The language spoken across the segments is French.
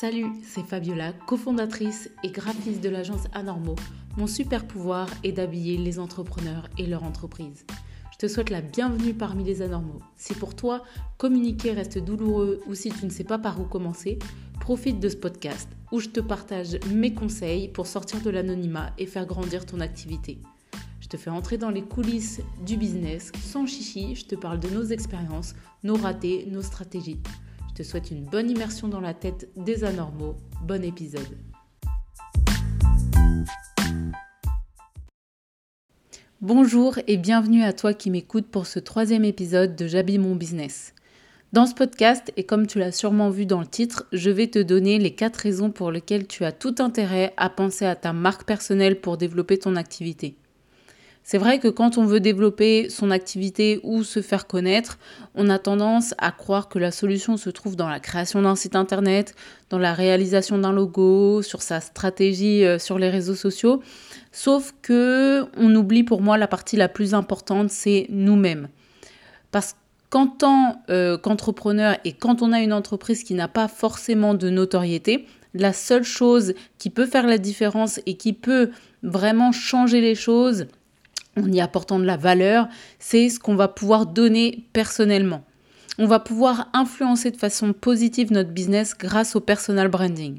Salut, c'est Fabiola, cofondatrice et graphiste de l'agence Anormo. Mon super pouvoir est d'habiller les entrepreneurs et leur entreprise. Je te souhaite la bienvenue parmi les anormaux. Si pour toi, communiquer reste douloureux ou si tu ne sais pas par où commencer, profite de ce podcast où je te partage mes conseils pour sortir de l'anonymat et faire grandir ton activité. Je te fais entrer dans les coulisses du business sans chichi, je te parle de nos expériences, nos ratés, nos stratégies. Te souhaite une bonne immersion dans la tête des anormaux. Bon épisode. Bonjour et bienvenue à toi qui m'écoutes pour ce troisième épisode de J'habille mon business. Dans ce podcast, et comme tu l'as sûrement vu dans le titre, je vais te donner les quatre raisons pour lesquelles tu as tout intérêt à penser à ta marque personnelle pour développer ton activité. C'est vrai que quand on veut développer son activité ou se faire connaître, on a tendance à croire que la solution se trouve dans la création d'un site internet, dans la réalisation d'un logo, sur sa stratégie euh, sur les réseaux sociaux. Sauf que on oublie pour moi la partie la plus importante, c'est nous-mêmes. Parce qu'en tant euh, qu'entrepreneur et quand on a une entreprise qui n'a pas forcément de notoriété, la seule chose qui peut faire la différence et qui peut vraiment changer les choses, en y apportant de la valeur, c'est ce qu'on va pouvoir donner personnellement. On va pouvoir influencer de façon positive notre business grâce au personal branding.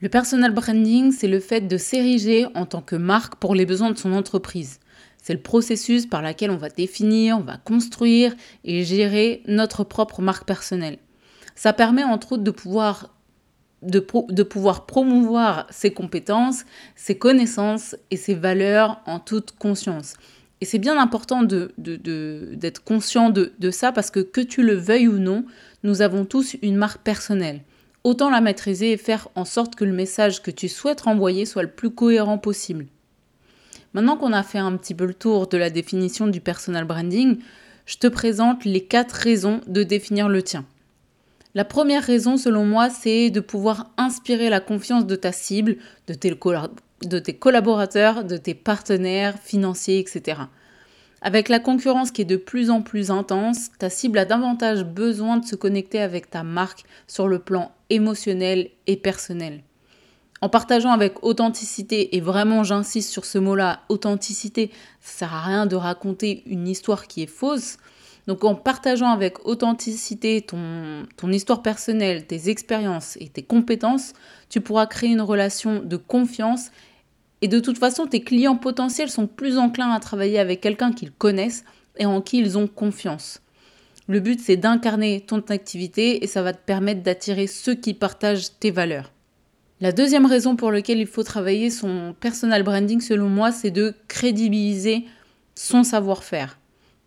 Le personal branding, c'est le fait de s'ériger en tant que marque pour les besoins de son entreprise. C'est le processus par lequel on va définir, on va construire et gérer notre propre marque personnelle. Ça permet entre autres de pouvoir de, pouvoir promouvoir ses compétences, ses connaissances et ses valeurs en toute conscience. Et c'est bien important d'être de, conscient de, ça parce que que tu le veuilles ou non, nous avons tous une marque personnelle. Autant la maîtriser et faire en sorte que le message que tu souhaites renvoyer soit le plus cohérent possible. Maintenant qu'on a fait un petit peu le tour de la définition du personal branding, je te présente les quatre raisons de définir le tien. La première raison, selon moi, c'est de pouvoir inspirer la confiance de ta cible, de tes, collaborateurs, de tes partenaires financiers, etc. Avec la concurrence qui est de plus en plus intense, ta cible a davantage besoin de se connecter avec ta marque sur le plan émotionnel et personnel. En partageant avec authenticité, et vraiment j'insiste sur ce mot-là, authenticité, ça sert à rien de raconter une histoire qui est fausse, donc en partageant avec authenticité ton, ton histoire personnelle, tes expériences et tes compétences, tu pourras créer une relation de confiance et de toute façon, tes clients potentiels sont plus enclins à travailler avec quelqu'un qu'ils connaissent et en qui ils ont confiance. Le but, c'est d'incarner ton activité et ça va te permettre d'attirer ceux qui partagent tes valeurs. La deuxième raison pour laquelle il faut travailler son personal branding, selon moi, c'est de crédibiliser son savoir-faire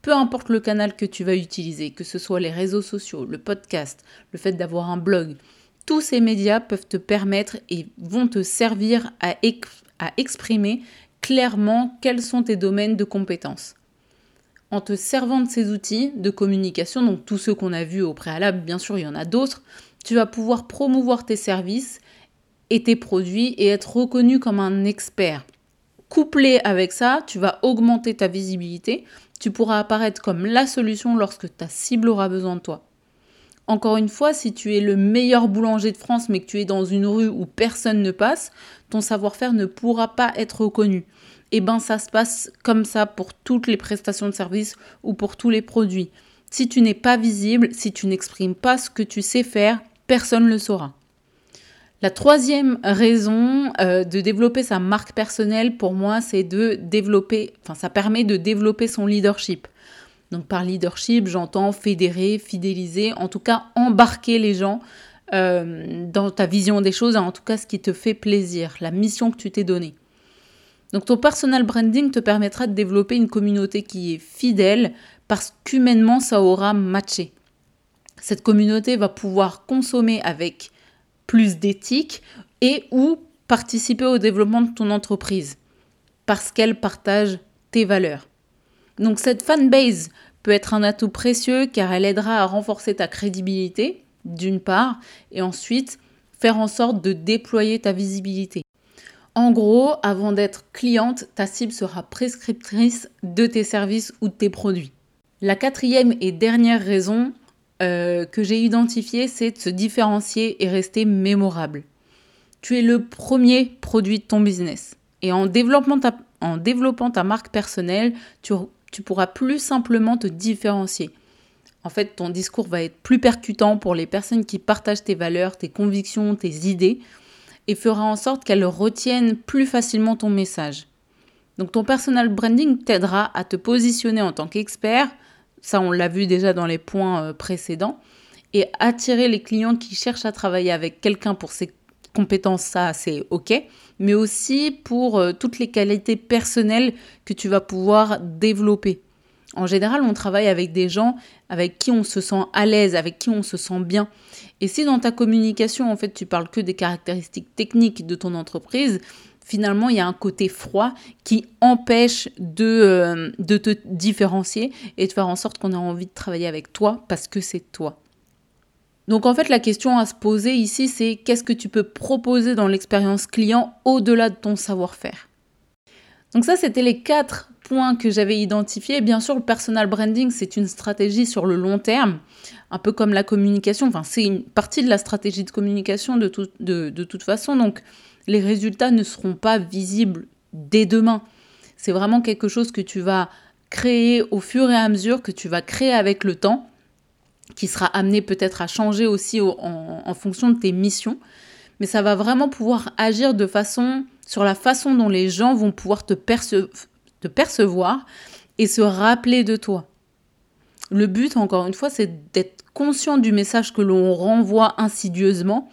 peu importe le canal que tu vas utiliser, que ce soit les réseaux sociaux, le podcast, le fait d'avoir un blog, tous ces médias peuvent te permettre et vont te servir à, exprimer clairement quels sont tes domaines de compétences. En te servant de ces outils de communication, donc tous ceux qu'on a vus au préalable, bien sûr il y en a d'autres, tu vas pouvoir promouvoir tes services et tes produits et être reconnu comme un expert. Couplé avec ça, tu vas augmenter ta visibilité, tu pourras apparaître comme la solution lorsque ta cible aura besoin de toi. Encore une fois, si tu es le meilleur boulanger de France mais que tu es dans une rue où personne ne passe, ton savoir-faire ne pourra pas être reconnu. Et eh ben ça se passe comme ça pour toutes les prestations de services ou pour tous les produits. Si tu n'es pas visible, si tu n'exprimes pas ce que tu sais faire, personne ne le saura. La troisième raison euh, de développer sa marque personnelle, pour moi, c'est de développer, enfin, ça permet de développer son leadership. Donc, par leadership, j'entends fédérer, fidéliser, en tout cas, embarquer les gens euh, dans ta vision des choses, en tout cas, ce qui te fait plaisir, la mission que tu t'es donnée. Donc, ton personal branding te permettra de développer une communauté qui est fidèle parce qu'humainement, ça aura matché. Cette communauté va pouvoir consommer avec plus d'éthique et ou participer au développement de ton entreprise parce qu'elle partage tes valeurs. Donc cette fanbase peut être un atout précieux car elle aidera à renforcer ta crédibilité d'une part et ensuite faire en sorte de déployer ta visibilité. En gros, avant d'être cliente, ta cible sera prescriptrice de tes services ou de tes produits. La quatrième et dernière raison euh, que j'ai identifié, c'est de se différencier et rester mémorable. Tu es le premier produit de ton business. Et en développant ta, marque personnelle, tu, tu pourras plus simplement te différencier. En fait, ton discours va être plus percutant pour les personnes qui partagent tes valeurs, tes convictions, tes idées, et fera en sorte qu'elles retiennent plus facilement ton message. Donc ton personal branding t'aidera à te positionner en tant qu'expert, ça on l'a vu déjà dans les points euh, précédents, et attirer les clients qui cherchent à travailler avec quelqu'un pour ses compétences, ça c'est ok, mais aussi pour euh, toutes les qualités personnelles que tu vas pouvoir développer. En général, on travaille avec des gens avec qui on se sent à l'aise, avec qui on se sent bien. Et si dans ta communication, en fait, tu parles que des caractéristiques techniques de ton entreprise, finalement, il y a un côté froid qui empêche de, euh, de te différencier et de faire en sorte qu'on a envie de travailler avec toi parce que c'est toi. Donc en fait, la question à se poser ici, c'est qu'est-ce que tu peux proposer dans l'expérience client au-delà de ton savoir-faire? Donc ça, c'était les quatre points que j'avais identifiés. Bien sûr, le personal branding, c'est une stratégie sur le long terme, un peu comme la communication. Enfin, c'est une partie de la stratégie de communication de, de toute façon. Donc les résultats ne seront pas visibles dès demain. C'est vraiment quelque chose que tu vas créer au fur et à mesure, que tu vas créer avec le temps, qui sera amené peut-être à changer aussi en, fonction de tes missions. Mais ça va vraiment pouvoir agir de façon sur la façon dont les gens vont pouvoir te, percevoir et se rappeler de toi. Le but, encore une fois, c'est d'être conscient du message que l'on renvoie insidieusement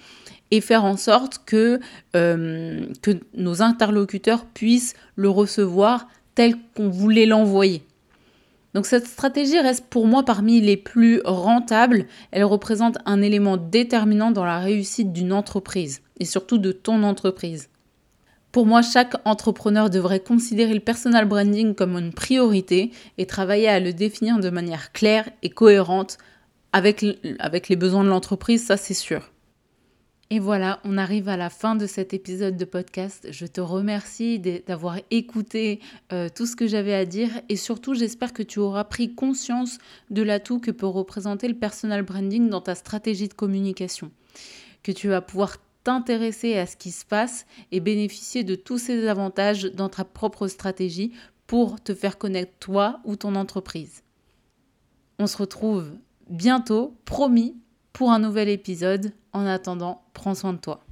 et faire en sorte euh, que nos interlocuteurs puissent le recevoir tel qu'on voulait l'envoyer. Donc cette stratégie reste pour moi parmi les plus rentables. Elle représente un élément déterminant dans la réussite d'une entreprise et surtout de ton entreprise. Pour moi, chaque entrepreneur devrait considérer le personal branding comme une priorité et travailler à le définir de manière claire et cohérente avec, avec les besoins de l'entreprise, ça c'est sûr. Et voilà, on arrive à la fin de cet épisode de podcast. Je te remercie d'avoir écouté euh, tout ce que j'avais à dire et surtout j'espère que tu auras pris conscience de l'atout que peut représenter le personal branding dans ta stratégie de communication. Que tu vas pouvoir t'intéresser à ce qui se passe et bénéficier de tous ces avantages dans ta propre stratégie pour te faire connaître toi ou ton entreprise. On se retrouve bientôt, promis, pour un nouvel épisode. En attendant, prends soin de toi.